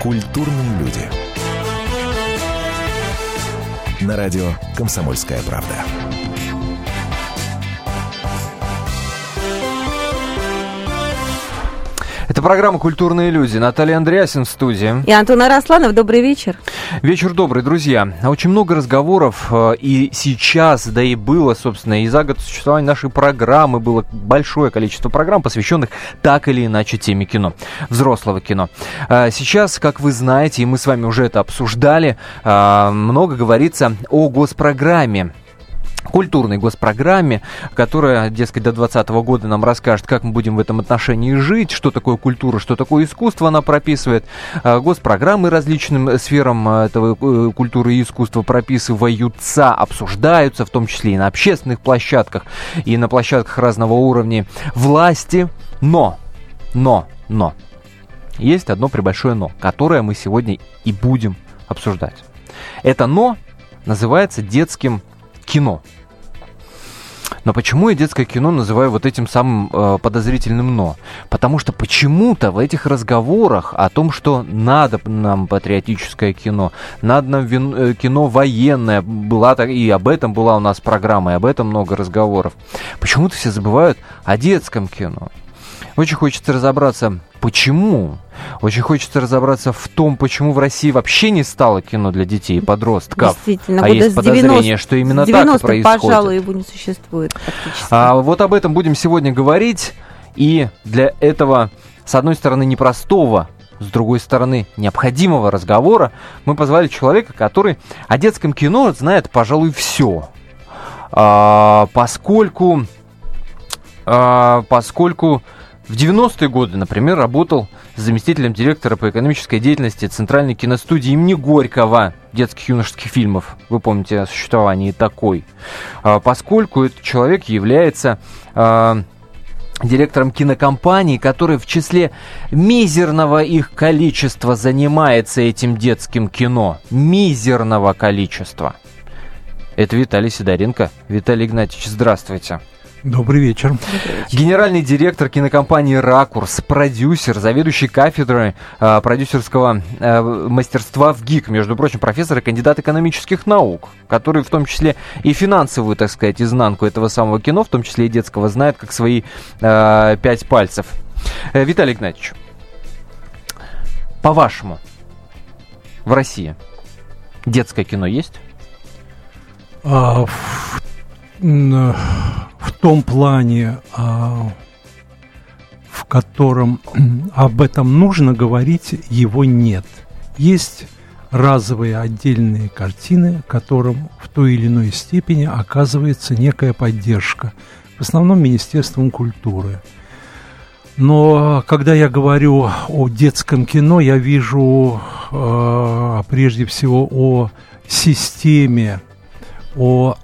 Культурные люди. На радио «Комсомольская правда». Это программа «Культурные люди». Наталья Андреасин в студии. И Антон Арасланов. Добрый вечер. Вечер добрый, друзья. Очень много разговоров э, и сейчас, да и было, собственно, и за год существования нашей программы было большое количество программ, посвященных так или иначе теме кино, взрослого кино. Э, сейчас, как вы знаете, и мы с вами уже это обсуждали, э, много говорится о госпрограмме культурной госпрограмме, которая, дескать, до 2020 года нам расскажет, как мы будем в этом отношении жить, что такое культура, что такое искусство она прописывает. А, госпрограммы различным сферам а, этого э, культуры и искусства прописываются, обсуждаются, в том числе и на общественных площадках, и на площадках разного уровня власти. Но, но, но, есть одно прибольшое но, которое мы сегодня и будем обсуждать. Это но называется детским кино. Но почему я детское кино называю вот этим самым э, подозрительным «но»? Потому что почему-то в этих разговорах о том, что надо нам патриотическое кино, надо нам вин, э, кино военное, была так, и об этом была у нас программа, и об этом много разговоров, почему-то все забывают о детском кино. Очень хочется разобраться, почему. Очень хочется разобраться в том, почему в России вообще не стало кино для детей и подростков. Действительно, а есть подозрение, 90, что именно так и происходит. пожалуй, его не существует А вот об этом будем сегодня говорить. И для этого, с одной стороны, непростого, с другой стороны, необходимого разговора мы позвали человека, который о детском кино знает, пожалуй, все. А, поскольку, а, поскольку в 90-е годы, например, работал заместителем директора по экономической деятельности Центральной киностудии имени Горького детских юношеских фильмов. Вы помните о существовании такой. А, поскольку этот человек является а, директором кинокомпании, который в числе мизерного их количества занимается этим детским кино. Мизерного количества. Это Виталий Сидоренко. Виталий Игнатьевич, здравствуйте. Добрый вечер. Генеральный директор кинокомпании «Ракурс», продюсер, заведующий кафедрой э, продюсерского э, мастерства в ГИК, между прочим, профессор и кандидат экономических наук, который в том числе и финансовую, так сказать, изнанку этого самого кино, в том числе и детского, знает как свои э, пять пальцев. Э, Виталий Игнатьевич, по-вашему, в России детское кино есть? А, в, в том плане, а, в котором об этом нужно говорить, его нет. Есть разовые отдельные картины, которым в той или иной степени оказывается некая поддержка, в основном Министерством культуры. Но когда я говорю о детском кино, я вижу э, прежде всего о системе, о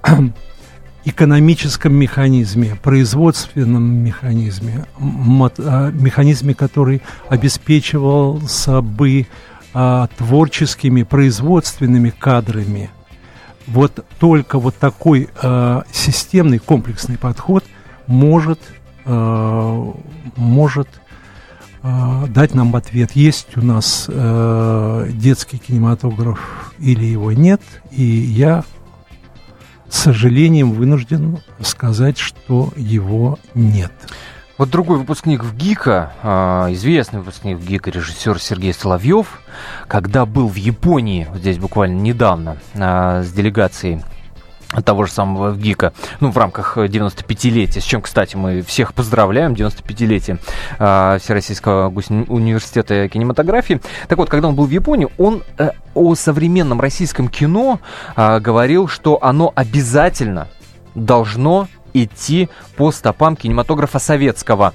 экономическом механизме, производственном механизме, а, механизме, который обеспечивался бы а, творческими, производственными кадрами. Вот только вот такой а, системный, комплексный подход может, а, может а, дать нам ответ, есть у нас э, детский кинематограф или его нет, и я с сожалением вынужден сказать, что его нет. Вот другой выпускник в ГИКа, а, известный выпускник в ГИКа, режиссер Сергей Соловьев, когда был в Японии, здесь буквально недавно, а, с делегацией того же самого ГИКа, ну, в рамках 95-летия, с чем, кстати, мы всех поздравляем, 95-летие э, Всероссийского университета кинематографии. Так вот, когда он был в Японии, он э, о современном российском кино э, говорил, что оно обязательно должно идти по стопам кинематографа советского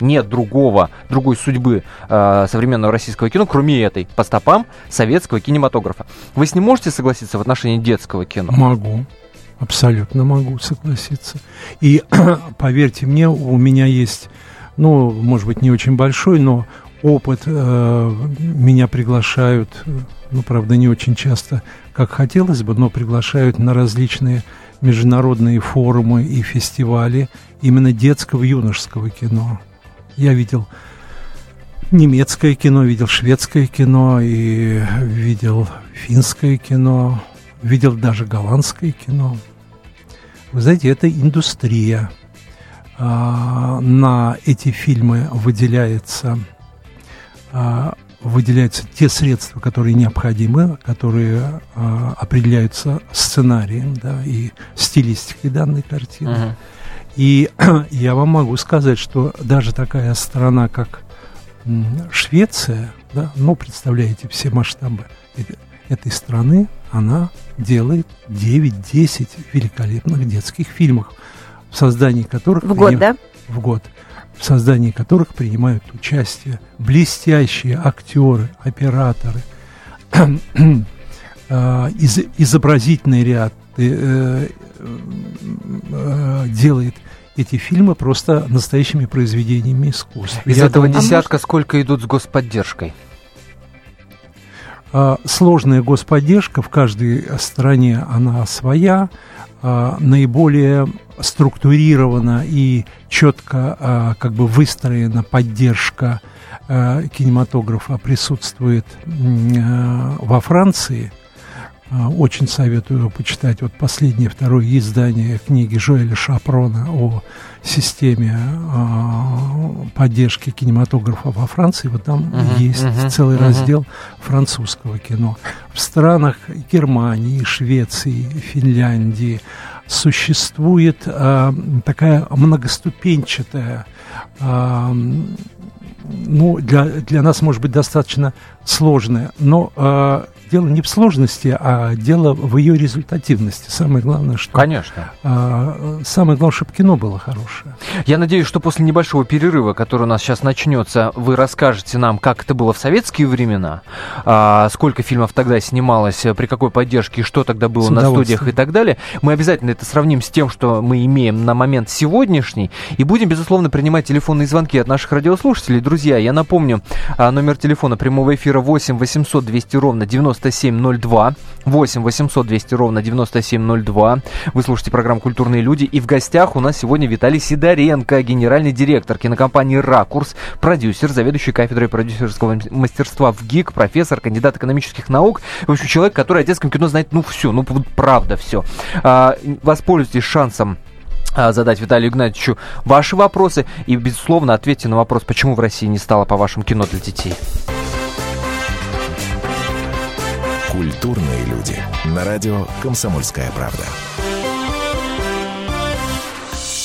нет другого, другой судьбы э, современного российского кино, кроме этой, по стопам советского кинематографа. Вы с ним можете согласиться в отношении детского кино? Могу. Абсолютно могу согласиться. И поверьте мне, у меня есть, ну, может быть, не очень большой, но опыт. Э, меня приглашают, ну, правда, не очень часто, как хотелось бы, но приглашают на различные международные форумы и фестивали именно детского юношеского кино. Я видел немецкое кино, видел шведское кино и видел финское кино, видел даже голландское кино. Вы знаете, это индустрия. А, на эти фильмы выделяется, а, выделяются те средства, которые необходимы, которые а, определяются сценарием да, и стилистикой данной картины. Uh-huh. И я вам могу сказать, что даже такая страна, как Швеция, да, ну, представляете все масштабы этой страны, она делает 9-10 великолепных детских фильмов, в создании которых... В год, приним... да? В год. В создании которых принимают участие блестящие актеры, операторы, а, из, изобразительный ряд э, э, делает эти фильмы просто настоящими произведениями искусства. Из Я этого думаю, десятка может... сколько идут с господдержкой? А, сложная господдержка в каждой стране она своя, а, наиболее структурирована и четко а, как бы выстроена поддержка кинематографа присутствует во Франции – очень советую почитать вот последнее второе издание книги Жоэля Шапрона о системе э, поддержки кинематографа во Франции. Вот там uh-huh, есть uh-huh, целый uh-huh. раздел французского кино. В странах Германии, Швеции, Финляндии существует э, такая многоступенчатая ну, для, для нас, может быть, достаточно сложная, но э, дело не в сложности, а дело в ее результативности. Самое главное, что... Конечно. А, самое главное, чтобы кино было хорошее. Я надеюсь, что после небольшого перерыва, который у нас сейчас начнется, вы расскажете нам, как это было в советские времена, а, сколько фильмов тогда снималось, при какой поддержке, что тогда было на студиях и так далее. Мы обязательно это сравним с тем, что мы имеем на момент сегодняшний, и будем, безусловно, принимать телефонные звонки от наших радиослушателей. Друзья, я напомню, а, номер телефона прямого эфира 8 800 200 ровно 90 9702. 8 800 200 ровно 9702. Вы слушаете программу «Культурные люди». И в гостях у нас сегодня Виталий Сидоренко, генеральный директор кинокомпании «Ракурс», продюсер, заведующий кафедрой продюсерского мастерства в ГИК, профессор, кандидат экономических наук. В общем, человек, который о детском кино знает, ну, все, ну, правда все. А, воспользуйтесь шансом задать Виталию Игнатьевичу ваши вопросы и, безусловно, ответьте на вопрос, почему в России не стало, по вашему, кино для детей. Культурные люди. На радио «Комсомольская правда».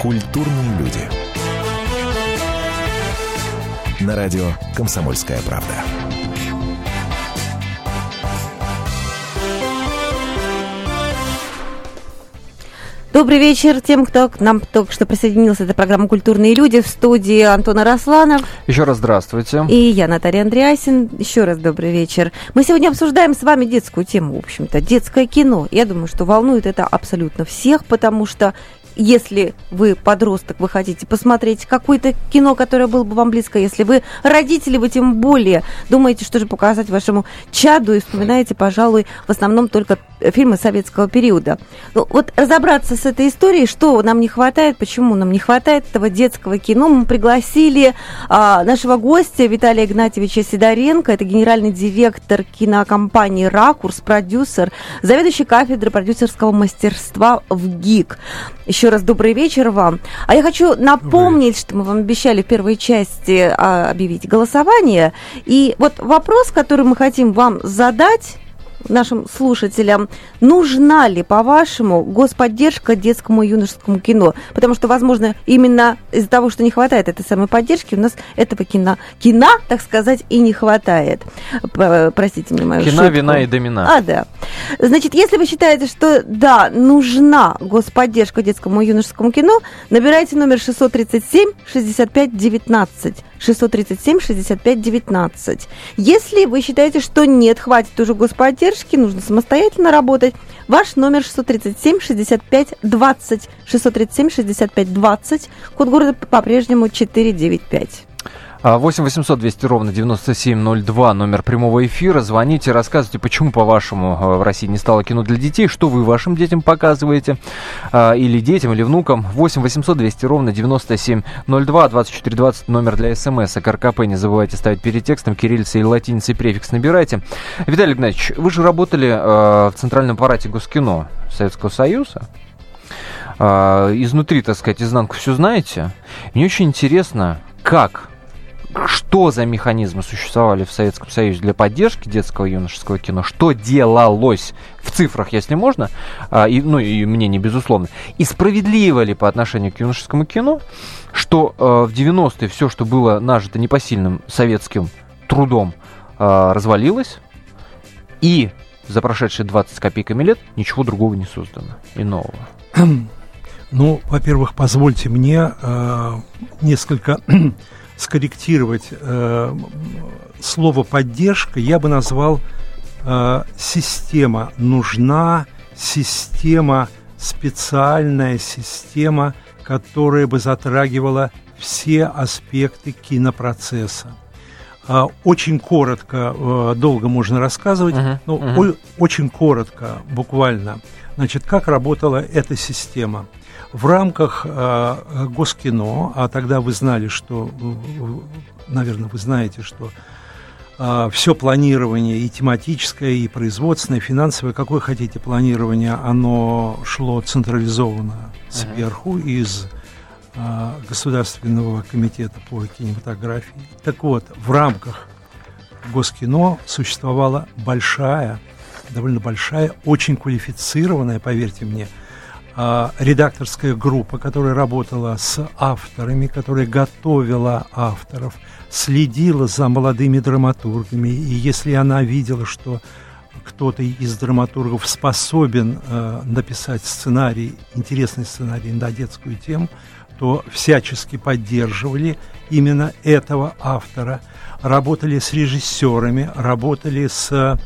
Культурные люди. На радио «Комсомольская правда». Добрый вечер тем, кто к нам только что присоединился. Это программа «Культурные люди» в студии Антона Росланов. Еще раз здравствуйте. И я, Наталья Андреасин. Еще раз добрый вечер. Мы сегодня обсуждаем с вами детскую тему, в общем-то, детское кино. Я думаю, что волнует это абсолютно всех, потому что если вы подросток, вы хотите посмотреть какое-то кино, которое было бы вам близко, если вы родители, вы тем более думаете, что же показать вашему чаду и вспоминаете, пожалуй, в основном только фильмы советского периода. Ну, вот разобраться с этой историей, что нам не хватает, почему нам не хватает этого детского кино, мы пригласили а, нашего гостя Виталия Игнатьевича Сидоренко, это генеральный директор кинокомпании «Ракурс», продюсер, заведующий кафедрой продюсерского мастерства в ГИК. Еще раз добрый вечер вам. А я хочу напомнить, что мы вам обещали в первой части а, объявить голосование. И вот вопрос, который мы хотим вам задать, нашим слушателям, нужна ли, по-вашему, господдержка детскому и юношескому кино? Потому что, возможно, именно из-за того, что не хватает этой самой поддержки, у нас этого кино, кино, так сказать, и не хватает. Простите мне мою Кино, шутку. вина и домина. А, да. Значит, если вы считаете, что, да, нужна господдержка детскому и юношескому кино, набирайте номер 637 65 19 637 65 19. Если вы считаете, что нет, хватит уже господдержки, нужно самостоятельно работать, ваш номер 637 65 20. 637 65 20, код города по-прежнему 495. 8 800 200 ровно 9702, номер прямого эфира. Звоните, рассказывайте, почему, по-вашему, э, в России не стало кино для детей, что вы вашим детям показываете, а, или детям, или внукам. 8 800 200 ровно 9702, 2420, номер для смс. А КРКП не забывайте ставить перед текстом, кириллица или латиницей префикс набирайте. Виталий Игнатьевич, вы же работали э, в Центральном аппарате Госкино Советского Союза. Э, изнутри, так сказать, изнанку все знаете. Мне очень интересно, как что за механизмы существовали в Советском Союзе для поддержки детского и юношеского кино, что делалось в цифрах, если можно, а, и, ну и мнение безусловно, и справедливо ли по отношению к юношескому кино, что а, в 90-е все, что было нажито непосильным советским трудом, а, развалилось, и за прошедшие 20 с копейками лет ничего другого не создано и нового. Ну, во-первых, позвольте мне э, несколько скорректировать э, слово поддержка, я бы назвал э, система. Нужна система, специальная система, которая бы затрагивала все аспекты кинопроцесса. Э, очень коротко, э, долго можно рассказывать, uh-huh, но uh-huh. О- очень коротко, буквально. Значит, как работала эта система? В рамках э, Госкино, а тогда вы знали, что, наверное, вы знаете, что э, все планирование и тематическое, и производственное, и финансовое, какое хотите планирование, оно шло централизованно сверху uh-huh. из э, Государственного комитета по кинематографии. Так вот, в рамках Госкино существовала большая, довольно большая, очень квалифицированная, поверьте мне, а, редакторская группа, которая работала с авторами, которая готовила авторов, следила за молодыми драматургами, и если она видела, что кто-то из драматургов способен э, написать сценарий, интересный сценарий на детскую тему, то всячески поддерживали именно этого автора, работали с режиссерами, работали с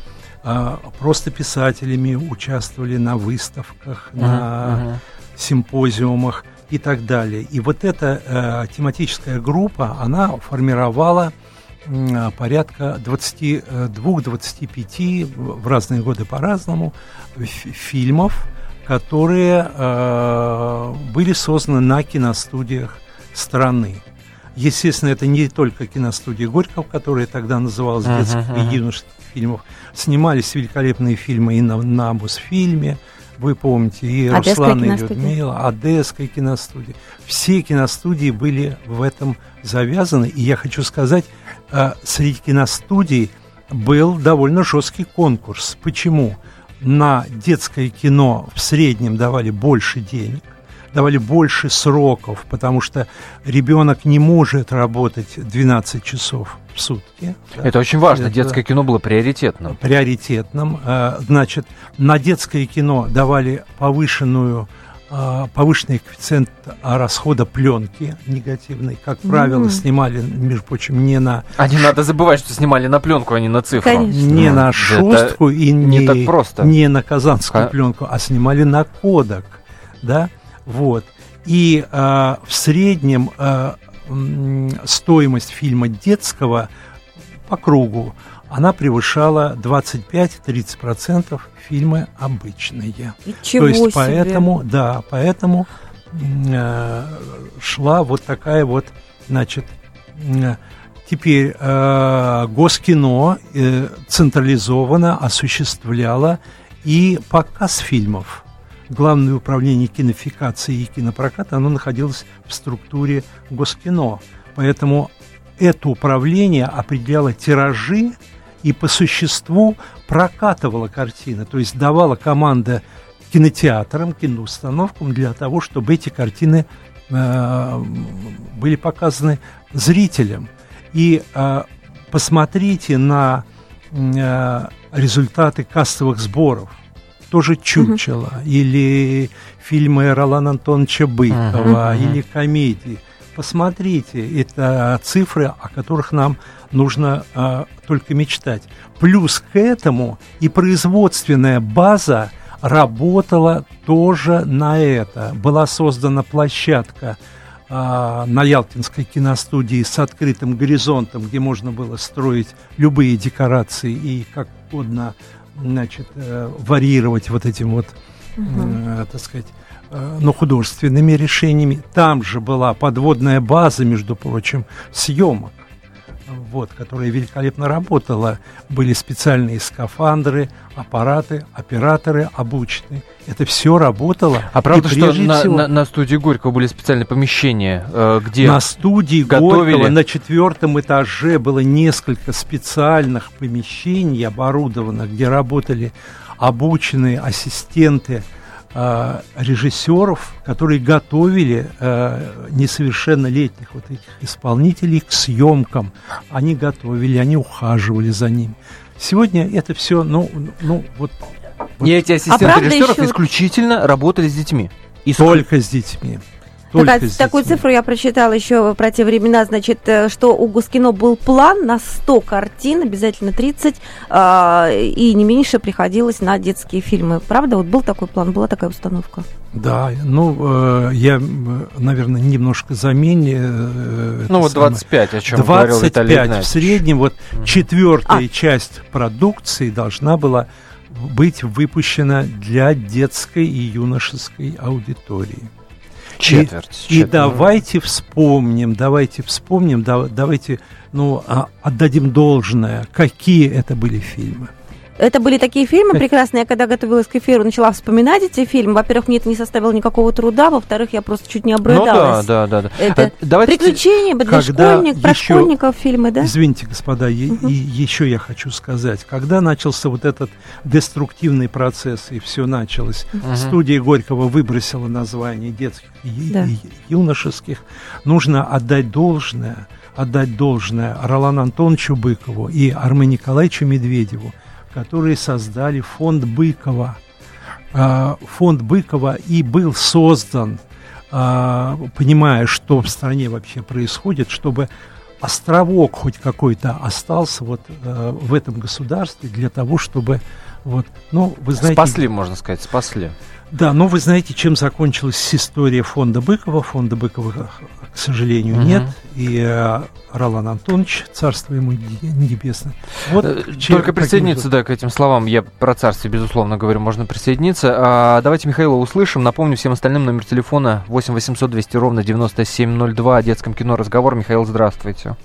а, просто писателями участвовали на выставках, uh-huh, на uh-huh. симпозиумах и так далее. И вот эта э, тематическая группа, она формировала э, порядка 22-25 в разные годы по-разному фильмов, которые э, были созданы на киностудиях страны. Естественно, это не только киностудия Горького, которая тогда называлась детских uh-huh, uh-huh. и юношеских фильмов. Снимались великолепные фильмы и на, на Мосфильме, вы помните, и Одесская Руслан, и Людмила, Одесская киностудия. Все киностудии были в этом завязаны. И я хочу сказать, э, среди киностудий был довольно жесткий конкурс. Почему? На детское кино в среднем давали больше денег, давали больше сроков, потому что ребенок не может работать 12 часов в сутки. Это очень важно. Это детское кино было приоритетным. Приоритетным. Э, значит, на детское кино давали повышенную э, повышенный коэффициент расхода пленки негативной. Как правило, mm-hmm. снимали, между прочим, не на... А не надо забывать, что снимали на пленку, а не на цифру. Конечно. Не mm. на шустку Это и не, не, так просто. не на казанскую а... пленку, а снимали на кодек. Да? Вот. И э, в среднем э, стоимость фильма детского по кругу, она превышала 25-30% фильмы обычные. Ничего То есть себе. поэтому, да, поэтому э, шла вот такая вот, значит, э, теперь э, Госкино э, централизованно осуществляло и показ фильмов. Главное управление кинофикации и кинопроката, оно находилось в структуре Госкино. Поэтому это управление определяло тиражи и по существу прокатывало картины, то есть давала команда кинотеатрам, киноустановкам для того, чтобы эти картины э, были показаны зрителям. И э, посмотрите на э, результаты кассовых сборов тоже чучело, uh-huh. или фильмы Ролана Антоновича Быкова, uh-huh. или комедии. посмотрите, это цифры, о которых нам нужно а, только мечтать. Плюс к этому и производственная база работала тоже на это. Была создана площадка а, на Ялтинской киностудии с открытым горизонтом, где можно было строить любые декорации и как угодно значит, э, варьировать вот этим вот, э, так сказать, э, ну, художественными решениями. Там же была подводная база, между прочим, съемок вот, которая великолепно работала. Были специальные скафандры, аппараты, операторы обучены. Это все работало. А правда, что на, всего, на, на студии Горького были специальные помещения, э, где На студии готовили... Горького на четвертом этаже было несколько специальных помещений оборудованных, где работали обученные ассистенты, э, режиссеров, которые готовили э, несовершеннолетних вот этих исполнителей к съемкам. Они готовили, они ухаживали за ними. Сегодня это все, ну, ну вот. вот. И эти ассистенты а режиссеров еще... исключительно работали с детьми. Иск... Только с детьми. Только так, такую цифру я прочитала еще про те времена, значит, э, что у Госкино был план на 100 картин, обязательно 30, э, и не меньше приходилось на детские фильмы. Правда? Вот был такой план, была такая установка? Да, ну, э, я, наверное, немножко замене. Э, ну, вот 25, самое. о чем 25 говорил Виталий в среднем, вот mm. четвертая а. часть продукции должна была быть выпущена для детской и юношеской аудитории. Четверть. И, и давайте вспомним, давайте вспомним, да, давайте ну, а, отдадим должное, какие это были фильмы. Это были такие фильмы прекрасные. Я когда готовилась к эфиру, начала вспоминать эти фильмы. Во-первых, мне это не составило никакого труда. Во-вторых, я просто чуть не обрыдалась. Ну да, да, да. да. Это а, давайте приключения для школьников, про школьников фильмы, да? Извините, господа, угу. и еще я хочу сказать. Когда начался вот этот деструктивный процесс, и все началось, угу. студия Горького выбросила название детских да. и юношеских, нужно отдать должное, отдать должное Ролану Антоновичу Быкову и Арме Николаевичу Медведеву, которые создали фонд Быкова. А, фонд Быкова и был создан, а, понимая, что в стране вообще происходит, чтобы островок хоть какой-то остался вот а, в этом государстве для того, чтобы вот, ну, вы знаете... Спасли, можно сказать, спасли. Да, но вы знаете, чем закончилась история фонда Быкова. Фонда Быкова, к сожалению, угу. нет. И э, Ролан Антонович, царство ему небесное. Вот э, Только присоединиться, да, к этим словам. Я про царствие, безусловно, говорю, можно присоединиться. А, давайте Михаила услышим. Напомню всем остальным номер телефона 8 800 200 ровно 9702 о детском кино разговор. Михаил, здравствуйте.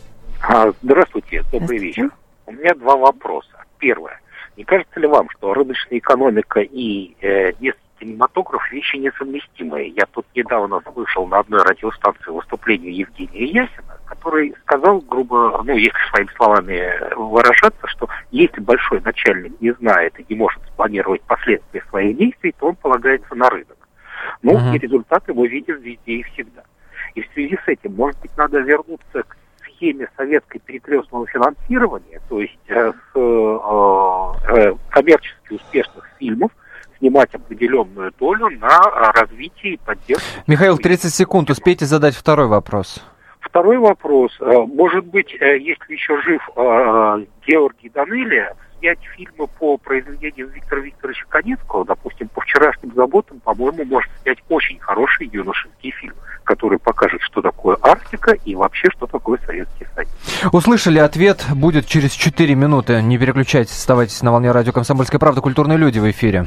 А, здравствуйте, добрый вечер. У меня два вопроса. Первое. Не кажется ли вам, что рыночная экономика и э, детский кинематограф вещи несовместимые. Я тут недавно слышал на одной радиостанции выступление Евгения Ясина, который сказал, грубо, ну, если своими словами выражаться, что если большой начальник не знает и не может спланировать последствия своих действий, то он полагается на рынок. Ну, uh-huh. и результаты мы видим везде и всегда. И в связи с этим, может быть, надо вернуться к схеме советской перекрестного финансирования, то есть э, с э, э, коммерчески успешных фильмов, снимать долю на развитие и поддержку. Михаил, 30 секунд, успейте задать второй вопрос. Второй вопрос. Может быть, если еще жив Георгий Данелия, снять фильмы по произведениям Виктора Викторовича Конецкого, допустим, по вчерашним заботам, по-моему, может снять очень хороший юношеский фильм, который покажет, что такое Арктика и вообще, что такое Советский Союз. Услышали ответ, будет через 4 минуты. Не переключайтесь, оставайтесь на волне радио «Комсомольская правда». Культурные люди в эфире.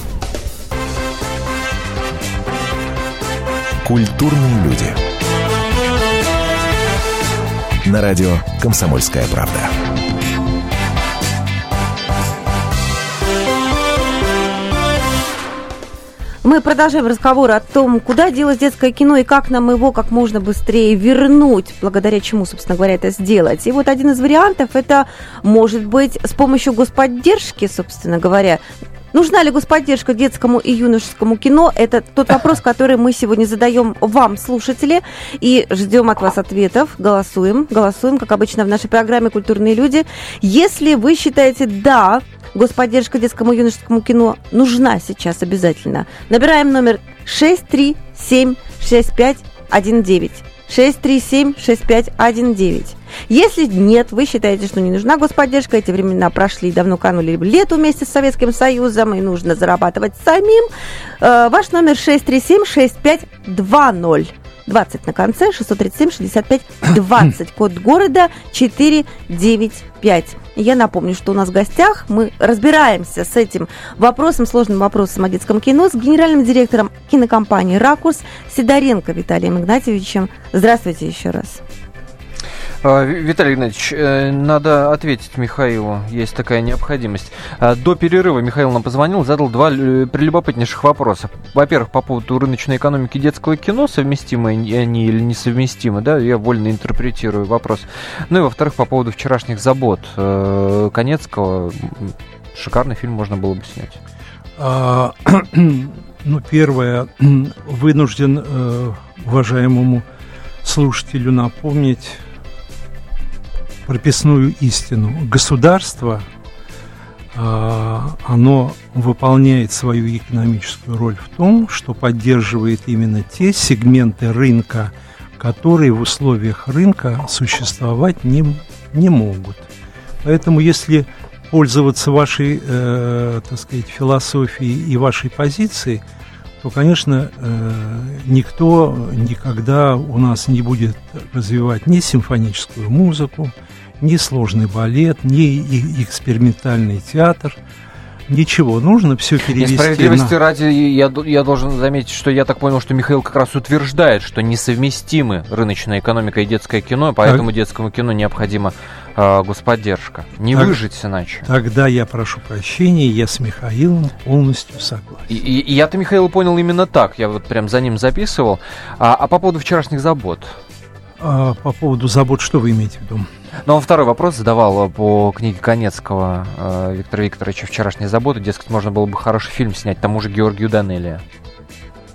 Культурные люди. На радио «Комсомольская правда». Мы продолжаем разговор о том, куда делать детское кино и как нам его как можно быстрее вернуть, благодаря чему, собственно говоря, это сделать. И вот один из вариантов это может быть с помощью господдержки, собственно говоря. Нужна ли господдержка детскому и юношескому кино? Это тот вопрос, который мы сегодня задаем вам, слушатели, и ждем от вас ответов. Голосуем, голосуем, как обычно в нашей программе «Культурные люди». Если вы считаете «да», господдержка детскому и юношескому кино нужна сейчас обязательно, набираем номер 6376519. 637-6519. Если нет, вы считаете, что не нужна господдержка, эти времена прошли, давно канули лету вместе с Советским Союзом, и нужно зарабатывать самим, э, ваш номер 637-6520. 20 на конце, 637-65-20. Код города 495. Я напомню, что у нас в гостях мы разбираемся с этим вопросом, сложным вопросом о детском кино с генеральным директором кинокомпании «Ракурс» Сидоренко Виталием Игнатьевичем. Здравствуйте еще раз. А, Виталий Игнатьевич, э, надо ответить Михаилу, есть такая необходимость. А, до перерыва Михаил нам позвонил, задал два э, прелюбопытнейших вопроса. Во-первых, по поводу рыночной экономики детского кино, совместимы они или несовместимы, да, я вольно интерпретирую вопрос. Ну и во-вторых, по поводу вчерашних забот э, Конецкого, шикарный фильм можно было бы снять. А, ну, первое, вынужден уважаемому слушателю напомнить прописную истину. Государство, а, оно выполняет свою экономическую роль в том, что поддерживает именно те сегменты рынка, которые в условиях рынка существовать не, не могут. Поэтому если пользоваться вашей, э, так сказать, философией и вашей позицией, то, конечно, э, никто никогда у нас не будет развивать ни симфоническую музыку, ни сложный балет, ни экспериментальный театр. Ничего, нужно все перевести. Несправедливости на... ради, я, я должен заметить, что я так понял, что Михаил как раз утверждает, что несовместимы рыночная экономика и детское кино, поэтому так. детскому кино необходима э, господдержка. Не так, выжить иначе. Тогда я прошу прощения, я с Михаилом полностью согласен. И, и, и я-то Михаила понял именно так, я вот прям за ним записывал. А, а по поводу вчерашних забот? А, по поводу забот, что вы имеете в виду? Ну, он второй вопрос задавал по книге Конецкого э, Виктора Викторовича «Вчерашние заботы». Дескать, можно было бы хороший фильм снять тому же Георгию Данелия.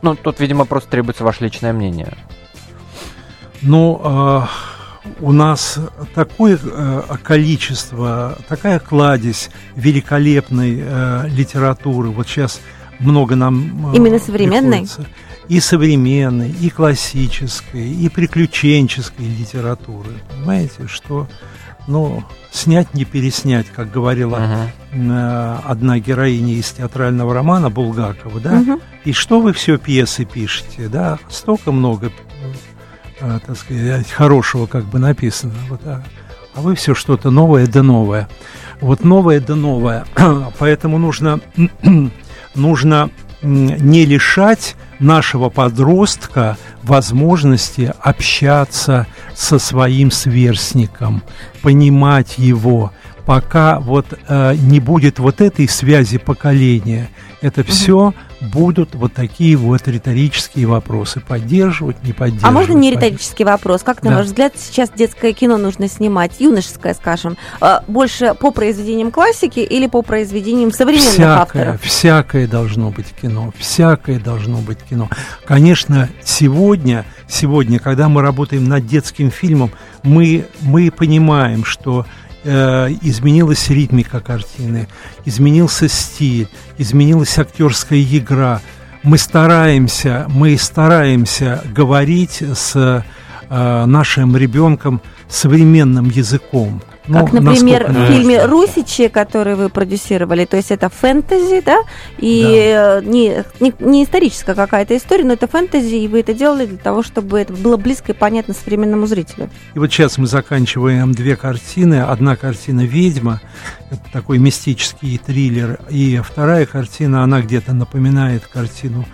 Ну, тут, видимо, просто требуется ваше личное мнение. Ну, э, у нас такое э, количество, такая кладезь великолепной э, литературы. Вот сейчас много нам... Э, Именно современной? Приходится и современной, и классической, и приключенческой литературы. Понимаете, что ну, снять не переснять, как говорила uh-huh. одна героиня из театрального романа Булгакова, да? Uh-huh. И что вы все пьесы пишете, да? Столько много, э, так сказать, хорошего как бы написано, вот, а, а вы все что-то новое да новое. Вот новое да новое. Поэтому нужно, нужно не лишать нашего подростка возможности общаться со своим сверстником, понимать его, пока вот э, не будет вот этой связи поколения. Это все будут вот такие вот риторические вопросы. Поддерживать, не поддерживать. А можно не риторический вопрос? Как, на да. ваш взгляд, сейчас детское кино нужно снимать, юношеское, скажем, э, больше по произведениям классики или по произведениям современных всякое, авторов? Всякое должно быть кино. Всякое должно быть кино. Конечно, сегодня, сегодня, когда мы работаем над детским фильмом, мы, мы понимаем, что Э, изменилась ритмика картины, изменился стиль, изменилась актерская игра. Мы стараемся, мы стараемся говорить с э, нашим ребенком современным языком. Ну, как, например, в фильме «Русичи», который вы продюсировали, то есть это фэнтези, да, и да. Э, не, не, не историческая какая-то история, но это фэнтези, и вы это делали для того, чтобы это было близко и понятно современному зрителю. И вот сейчас мы заканчиваем две картины. Одна картина «Ведьма», это такой мистический триллер, и вторая картина, она где-то напоминает картину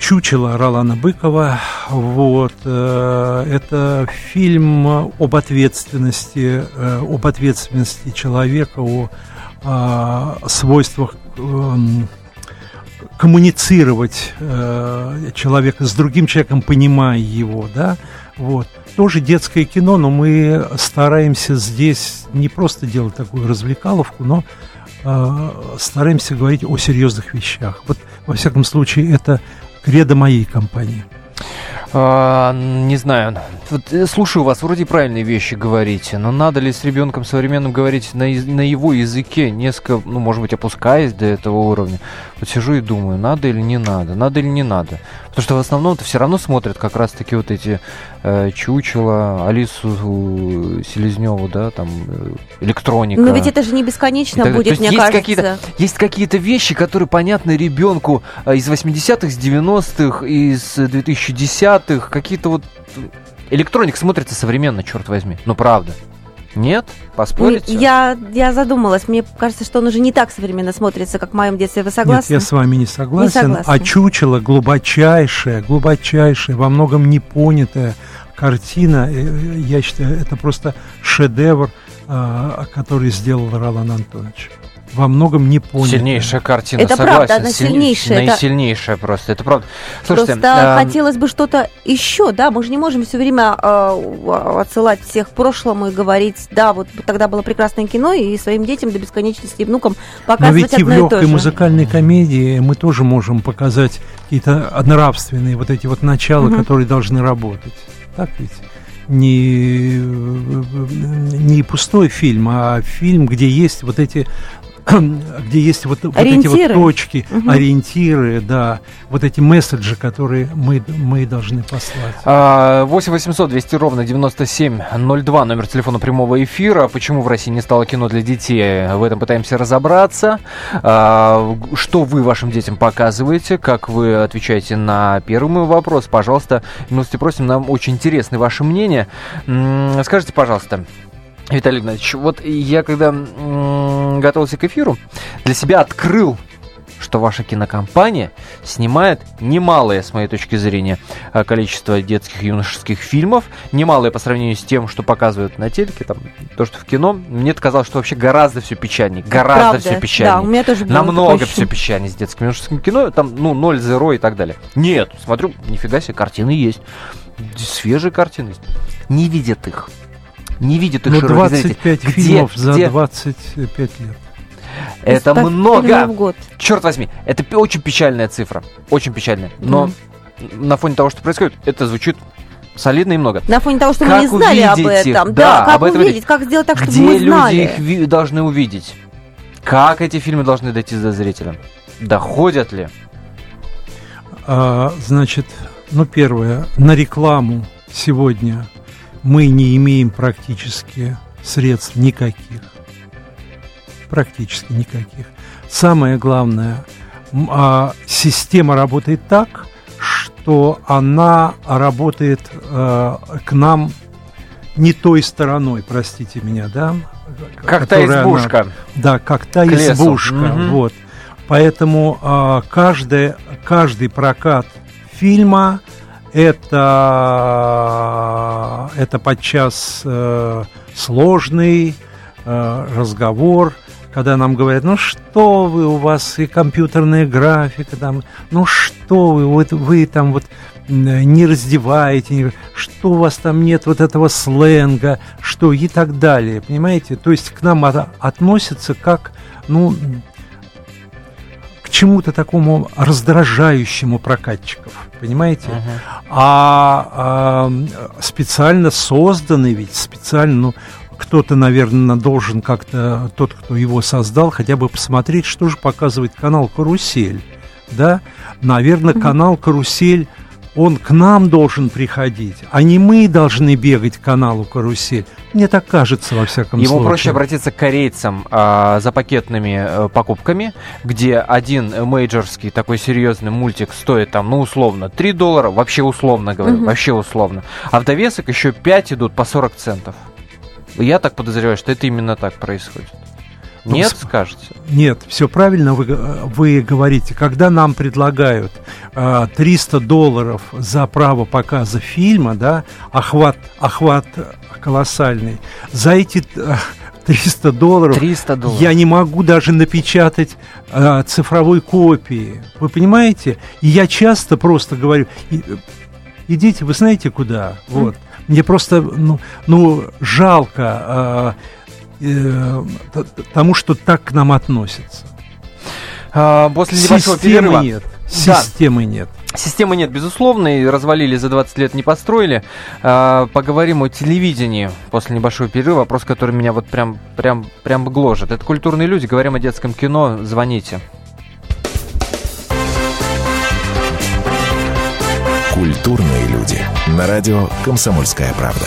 Чучело Ролана Быкова. Вот. Э, это фильм об ответственности, э, об ответственности человека, о, о свойствах эм, коммуницировать э, человека с другим человеком, понимая его, да, вот. Тоже детское кино, но мы стараемся здесь не просто делать такую развлекаловку, но стараемся говорить о серьезных вещах. Вот, во всяком случае, это кредо моей компании. А, не знаю. Вот, э, слушаю вас, вроде правильные вещи говорите, но надо ли с ребенком современным говорить на, на его языке, несколько, ну, может быть, опускаясь до этого уровня? Вот сижу и думаю, надо или не надо, надо или не надо. Потому что в основном-то все равно смотрят как раз-таки вот эти э, чучела, Алису э, Селезневу, да, там, э, электроника. Но ведь это же не бесконечно Так, будет, мне есть кажется. Какие-то, есть какие-то вещи, которые понятны ребенку а, из 80-х, с 90-х, из 2010-х. Какие-то вот... Электроник смотрится современно, черт возьми. Ну, правда. Нет? Поспорите? Я, я задумалась. Мне кажется, что он уже не так современно смотрится, как в моем детстве. Вы согласны? Нет, я с вами не согласен. согласна. А чучело глубочайшая, глубочайшая, во многом непонятая картина. э, Я считаю, это просто шедевр, а, который сделал Ролан Антонович. Во многом не понятая. Сильнейшая картина, Это согласен. правда, она Сильне- сильнейшая, это- Наисильнейшая просто, это правда. Слушайте, Просто а, хотелось бы что-то еще, да, мы же не можем все время э, отсылать всех к прошлому и говорить, да, вот тогда было прекрасное кино, и своим детям до бесконечности и внукам Но показывать ведь и в и легкой же. музыкальной комедии мы тоже можем показать какие-то нравственные вот эти вот начала, Мгм. которые должны работать. Так ведь? Не, не пустой фильм, а фильм, где есть вот эти где есть вот, вот эти вот точки, Мгм. ориентиры, да, вот эти месседжи, которые мы, мы должны послать. А, 8 800 200 ровно 9702, номер телефона прямого эфира. Почему в России не стало кино для детей? В этом пытаемся разобраться. А, Что вы вашим детям показываете? Как вы отвечаете на первый мой вопрос? Пожалуйста, милости просим, нам очень интересны ваши мнения. Скажите, пожалуйста, Виталий Игнатьевич, вот я когда м, готовился к эфиру, для себя открыл, что ваша кинокомпания снимает немалое, с моей точки зрения, э, количество детских и юношеских фильмов, немалое по сравнению с тем, что показывают на телеке, там, то, что в кино. Мне казалось, что вообще гораздо все печальнее, гораздо Правда, все Да, печальнее. у меня тоже было Намного все печальнее с детским и юношеским кино, там, ну, 0, 0 и так далее. Нет, смотрю, нифига себе, картины есть. Свежие картины есть. Не видят их. Не видят их широкий зритель. 25 Где- фильмов за где? 25 лет. Это Ставь много. в год. Черт возьми, это очень печальная цифра. Очень печальная. Но на фоне того, что происходит, это звучит солидно и много. На фоне того, что Как мы не знали об увидеть их? этом. Да, Да, как об этом увидеть, как сделать так, чтобы Где мы люди знали. их ви- должны увидеть? Как эти фильмы должны дойти до зрителя? Доходят ли? А, значит, ну, первое, на рекламу сегодня мы не имеем практически средств никаких. Практически никаких. Самое главное, а, система работает так, что она работает э, к нам не той стороной, простите меня, да? Как та которая она- избушка. да, как та К избушка. Мгм. Вот. Поэтому а, каждый, каждый прокат фильма это, это подчас э, сложный э, разговор, когда нам говорят, ну что вы, у вас и компьютерная графика, там, ну что вы, вот вы там вот м, не раздеваете, не- что у вас там нет вот этого сленга, что и так далее, понимаете? То есть к нам от- относятся как, ну, к чему-то такому раздражающему прокатчиков, понимаете? А, а, специально созданы ведь, специально, ну, кто-то, наверное, должен как-то, тот, кто его создал, хотя бы посмотреть, что же показывает канал «Карусель». Да? Наверное, канал «Карусель», он к нам должен приходить, а не мы должны бегать к каналу «Карусель». Мне так кажется, во всяком Ему случае. проще обратиться к корейцам а, за пакетными э, покупками, где один мейджорский такой серьезный мультик стоит там, ну, условно, 3 доллара, вообще условно говорю, Мгм. вообще условно. А в довесок еще 5 идут по 40 центов. Я так подозреваю, что это именно так происходит. Ну, Нет, с- скажете? Нет, все правильно вы, вы говорите. Когда нам предлагают э, 300 долларов за право показа фильма, да, охват, охват колоссальный, за эти э, 300 долларов. 300 долларов. Я не могу даже напечатать э, цифровой копии. Вы понимаете? И я часто просто говорю, «И- идите, вы знаете куда? Вот. Мне просто, ну, ну жалко э, э, тому, что так к нам относятся. А, после небольшого Системы перерыва. нет. Да. Системы нет. Системы нет, безусловно, и развалили за 20 лет, не построили. А, поговорим о телевидении после небольшого перерыва. Вопрос, который меня вот прям, прям, прям гложет. Это культурные люди, говорим о детском кино, звоните. Культурные люди. На радио «Комсомольская правда».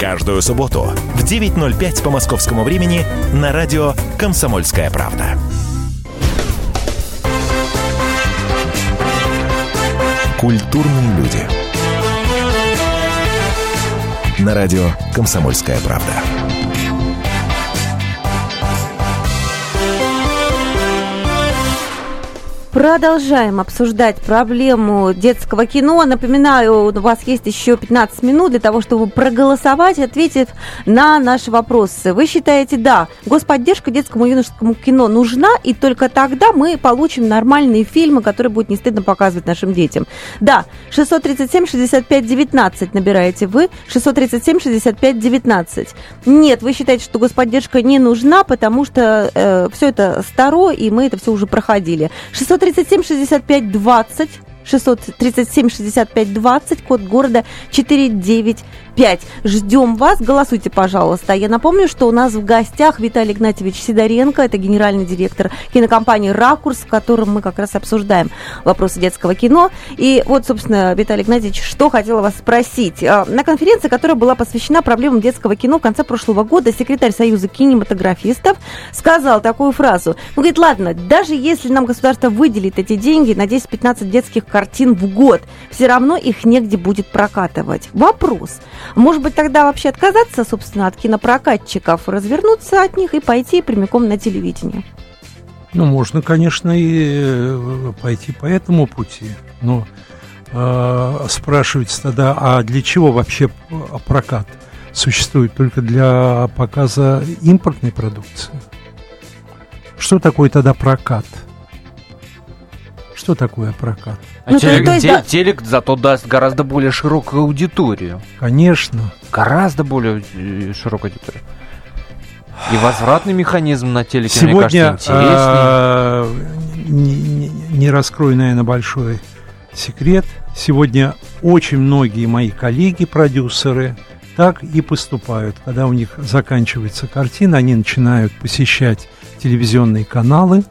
Каждую субботу в 9.05 по московскому времени на радио «Комсомольская правда». Культурные люди. На радио «Комсомольская правда». Продолжаем обсуждать проблему детского кино. Напоминаю, у вас есть еще 15 минут для того, чтобы проголосовать и ответить на наши вопросы. Вы считаете, да, господдержка детскому юношескому кино нужна, и только тогда мы получим нормальные фильмы, которые будет не стыдно показывать нашим детям. Да, 637-65-19 набираете вы, 637-65-19. Нет, вы считаете, что господдержка не нужна, потому что все это старо, и мы это все уже проходили. 137 65 20 637-65-20, 637-65-20, код города 495. Ждем вас, голосуйте, пожалуйста. Я напомню, что у нас в гостях Виталий Игнатьевич Сидоренко, это генеральный директор кинокомпании «Ракурс», в котором мы как раз обсуждаем вопросы детского кино. И вот, собственно, Виталий Игнатьевич, что хотела вас спросить. А, На конференции, которая была посвящена проблемам детского кино в конце прошлого года, секретарь Союза кинематографистов сказал такую фразу. Он говорит, ладно, даже если нам государство выделит эти деньги на 10-15 детских картин в год, все равно их негде будет прокатывать. Вопрос. Может быть, тогда вообще отказаться, собственно, от кинопрокатчиков, развернуться от них и пойти прямиком на телевидение? Ну, можно, конечно, и э, пойти по этому пути, но э, спрашивается тогда, а для чего вообще прокат существует? Только для показа импортной продукции? Что такое тогда прокат? Что такое прокат? А Ну, то- телек, то есть, те- да. телек зато даст гораздо более широкую аудиторию. Конечно. Гораздо более э, широкую аудиторию. И возвратный механизм на телеке, мне Сегодня кажется, интереснее. а, не, не- не раскрою, наверное, большой секрет. Сегодня очень многие мои коллеги, продюсеры, так и поступают. Когда у них заканчивается картина, они начинают посещать телевизионные каналы,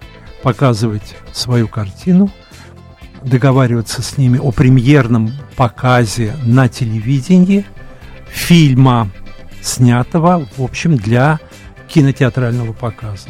показывать свою картину, договариваться с ними о премьерном показе на телевидении фильма, снятого, в общем, для кинотеатрального показа.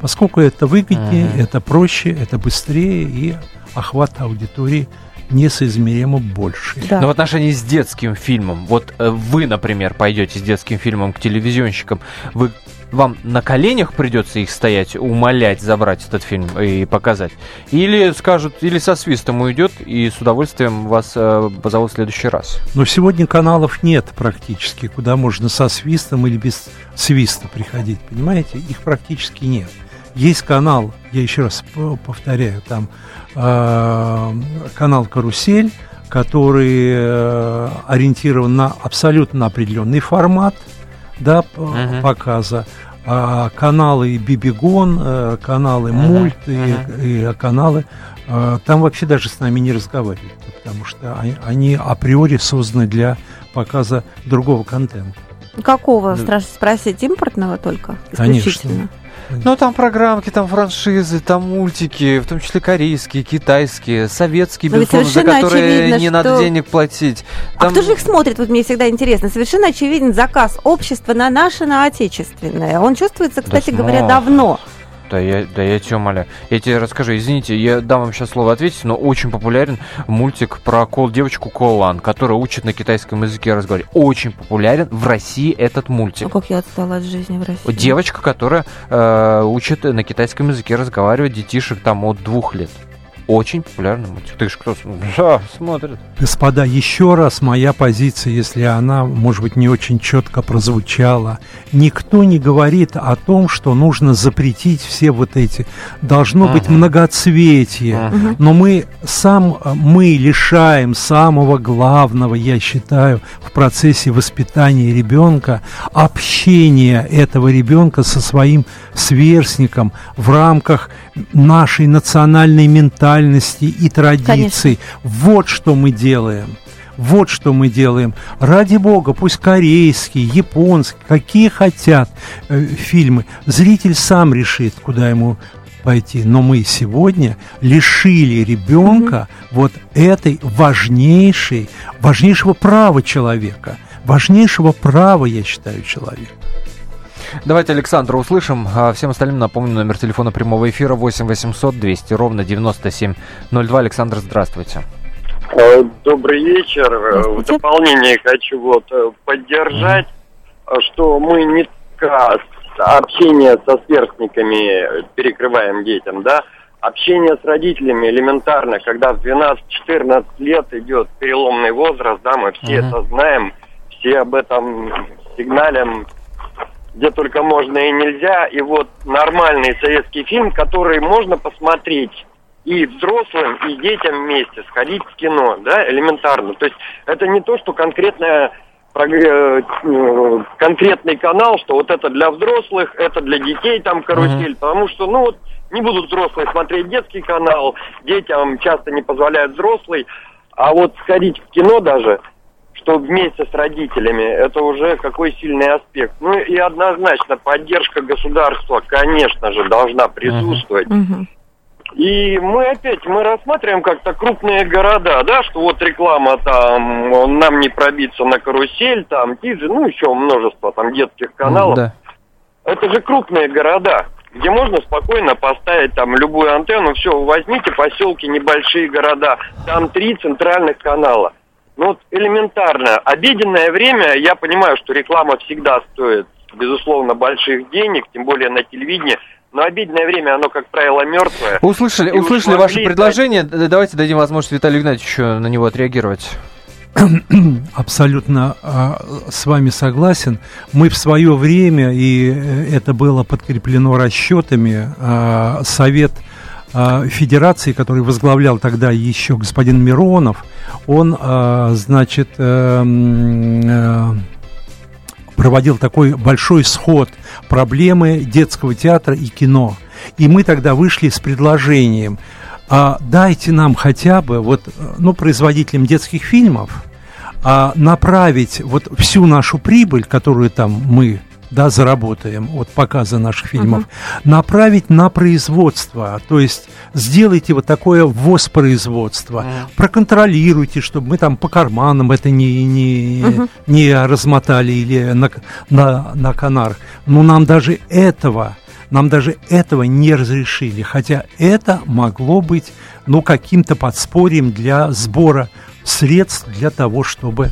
Поскольку это выгоднее, Мгм. это проще, это быстрее и охват аудитории несоизмеримо больше. Да. Но в отношении с детским фильмом, вот э, вы, например, пойдете с детским фильмом к телевизионщикам, вы вам на коленях придется их стоять, умолять забрать этот фильм и показать? Или скажут, или со свистом уйдет, и с удовольствием вас э, позовут в следующий раз? Но сегодня каналов нет практически, куда можно со свистом или без свиста приходить, понимаете? Их практически нет. Есть канал, я еще раз повторяю, там э, канал «Карусель», который э, ориентирован на абсолютно определенный формат да, Мгм. показа. А каналы Бибигон, э, каналы Мгм, Мульт и, мгм. и каналы, э, там вообще даже с нами не разговаривают, потому что они, они априори созданы для показа другого контента. Какого, Да. страшно спросить, импортного только? Конечно. Ну, там программки, там франшизы, там мультики, в том числе корейские, китайские, советские, Но ведь безусловно, за которые очевидно, не надо что- денег платить. А Там- кто же их смотрит? Вот мне всегда интересно. Совершенно очевиден заказ общества на наше, на отечественное. Он чувствуется, кстати говоря, смог. давно. Да я, да я тебя умоляю. Я тебе расскажу, извините, я дам вам сейчас слово ответить, но очень популярен мультик про кол девочку Колан, которая учит на китайском языке разговаривать. Очень популярен в России этот мультик. Ну, как я отстала от жизни в России. Девочка, которая э, учит на китайском языке разговаривать детишек там от двух лет. Очень популярный мультик. Ты же кто? Да, смотрит. Господа, еще раз моя позиция, если она, может быть, не очень четко прозвучала. Никто не говорит о том, что нужно запретить все вот эти. Должно быть Мгм. многоцветие. Мгм. Но мы сам мы лишаем самого главного, я считаю, в процессе воспитания ребенка общения этого ребенка со своим сверстником в рамках нашей национальной ментальности и традиций. Вот что мы делаем. Вот что мы делаем. Ради бога, пусть корейские, японские, какие хотят э, фильмы. Зритель сам решит, куда ему пойти. Но мы сегодня лишили ребенка вот этой важнейшей, важнейшего права человека. Важнейшего права, я считаю, человека. Давайте Александра услышим. А всем остальным напомню номер телефона прямого эфира 8 800 200 ровно 9702. Александр, здравствуйте. Э, Добрый вечер. Э, В дополнение хочу вот э, поддержать, что мы не только общение со сверстниками перекрываем детям, да, общение с родителями элементарно, когда в 12-14 лет идет переломный возраст, да, мы все Мгм. это знаем, все об этом сигналим где только можно и нельзя. И вот нормальный советский фильм, который можно посмотреть и взрослым, и детям вместе сходить в кино, да, элементарно. То есть это не то, что конкретная прогр- э, конкретный канал, что вот это для взрослых, это для детей там карусель, потому что, ну вот, не будут взрослые смотреть детский канал, детям часто не позволяют взрослый, а вот сходить в кино даже, что вместе с родителями, это уже какой сильный аспект. Ну и однозначно поддержка государства, конечно же, должна присутствовать. И мы опять, мы рассматриваем как-то крупные города, да, что вот реклама там, нам не пробиться на карусель, там, тиджи, ну еще множество там детских каналов. Да. Это же крупные города, где можно спокойно поставить там любую антенну. Все, возьмите поселки, небольшие города, там три центральных канала. Ну вот элементарно. Обеденное время, я понимаю, что реклама всегда стоит, безусловно, больших денег, тем более на телевидении. Но обеденное время, оно, как правило, мертвое. Услышали, И услышали ваше дать- предложение. Давайте дадим возможность Виталию Игнатьевичу на него отреагировать. Абсолютно а, с вами согласен. Мы в свое время, и э, это было подкреплено расчетами, а, Совет Федерации, который возглавлял тогда еще господин Миронов, он, а, значит, эм, э, проводил такой большой сход проблемы детского театра и кино. И мы тогда вышли с предложением, а, дайте нам хотя бы, вот, э, ну, производителям детских фильмов, а, направить вот всю нашу прибыль, которую там мы да, заработаем от показа наших фильмов, направить на производство. То есть сделайте вот такое воспроизводство, проконтролируйте, чтобы мы там по карманам это не, не, не размотали или на, на, на канар. Но нам даже этого нам даже этого не разрешили, хотя это могло быть, ну, каким-то подспорьем для сбора средств для того, чтобы...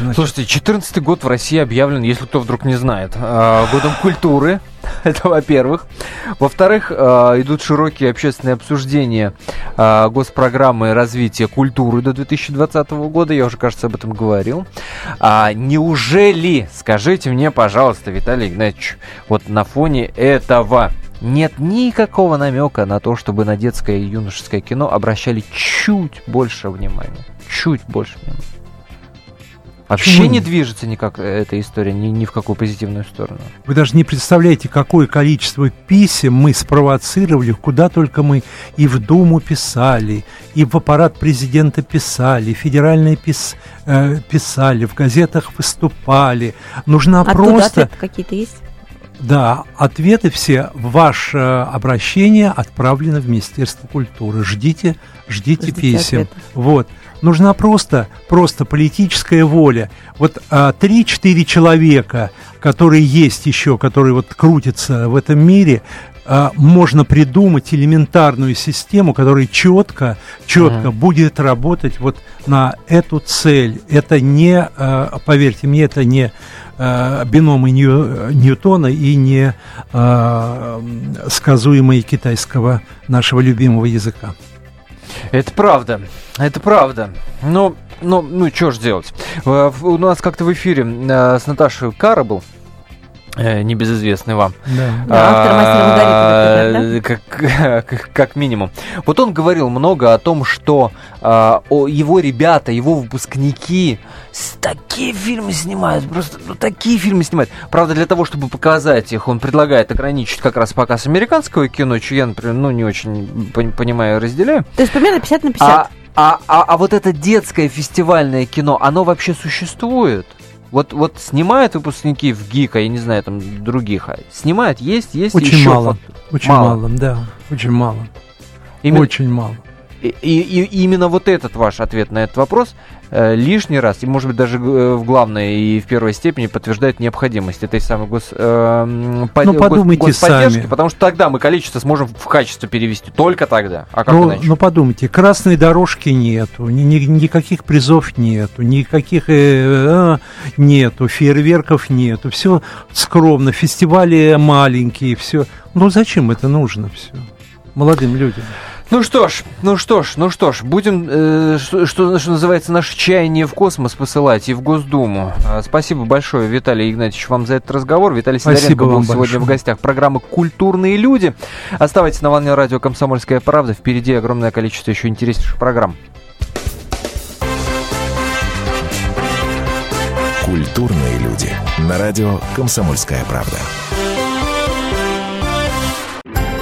значит, Слушайте, 14 год в России объявлен, если кто вдруг не знает, э, годом культуры. Это во-первых. Во-вторых, э, идут широкие общественные обсуждения э, госпрограммы развития культуры до 2020 года. Я уже, кажется, об этом говорил. А неужели, скажите мне, пожалуйста, Виталий Игнатьевич, вот на фоне этого нет никакого намека на то, чтобы на детское и юношеское кино обращали чуть больше внимания? Чуть больше внимания. Вообще Почему не движется никак эта история, ни, ни в какую позитивную сторону. Вы даже не представляете, какое количество писем мы спровоцировали, куда только мы и в Думу писали, и в аппарат президента писали, федеральные пис, э, писали, в газетах выступали. Нужна Оттуда просто... ответы какие-то есть? Да, ответы все, ваше обращение отправлено в Министерство культуры. Ждите, ждите, Ждите писем. ответа. Вот. Нужна просто, просто политическая воля. Вот а, три-четыре человека, которые есть еще, которые вот крутятся в этом мире, а, можно придумать элементарную систему, которая четко, четко Ага. будет работать вот на эту цель. Это не, а, поверьте мне, это не а, биномы Нью- Ньютона и не а, сказуемые китайского нашего любимого языка. Это правда, это правда. Ну, ну, ну, что ж делать? Э, У нас как-то в эфире э, с Наташей Кара был, э, небезызвестный вам. Да. Да, автор «Мастера А, Маргариты», как, как, как минимум. Вот он говорил много о том, что а, о, его ребята, его выпускники такие фильмы снимают, просто ну, такие фильмы снимают. Правда, для того, чтобы показать их, он предлагает ограничить как раз показ американского кино, что я, например, ну, не очень пон- понимаю и разделяю. То есть примерно 50 на 50. А, а, а, а вот это детское фестивальное кино, оно вообще существует? Вот, вот снимают выпускники в ГИКа, я не знаю, там других, а снимают, есть, есть Очень еще мало. Очень Мало. мало. да, очень мало. Именно, Очень мало. и, и- и именно вот этот ваш ответ на этот вопрос лишний раз, и может быть даже э, в главной и в первой степени подтверждает необходимость этой самой гос, э, под- Ну, гос- подумайте господдержки, сами. потому что тогда мы количество сможем в качество перевести, только тогда. А как Ну, иначе? ну подумайте, красной дорожки нету, ни- ни- никаких призов нету, никаких э, а, нету, фейерверков нету, все скромно, фестивали маленькие, все. Ну зачем это нужно все молодым людям? Ну что ж, ну что ж, ну что ж, будем, э, что, что, что называется, наше чаяние в космос посылать и в Госдуму. А, спасибо большое, Виталий Игнатьевич, вам за этот разговор. Виталий Спасибо Сидоренко был сегодня большое. в гостях программы «Культурные люди». Оставайтесь на волне радио «Комсомольская правда». Впереди огромное количество еще интереснейших программ. Культурные люди. На радио «Комсомольская правда».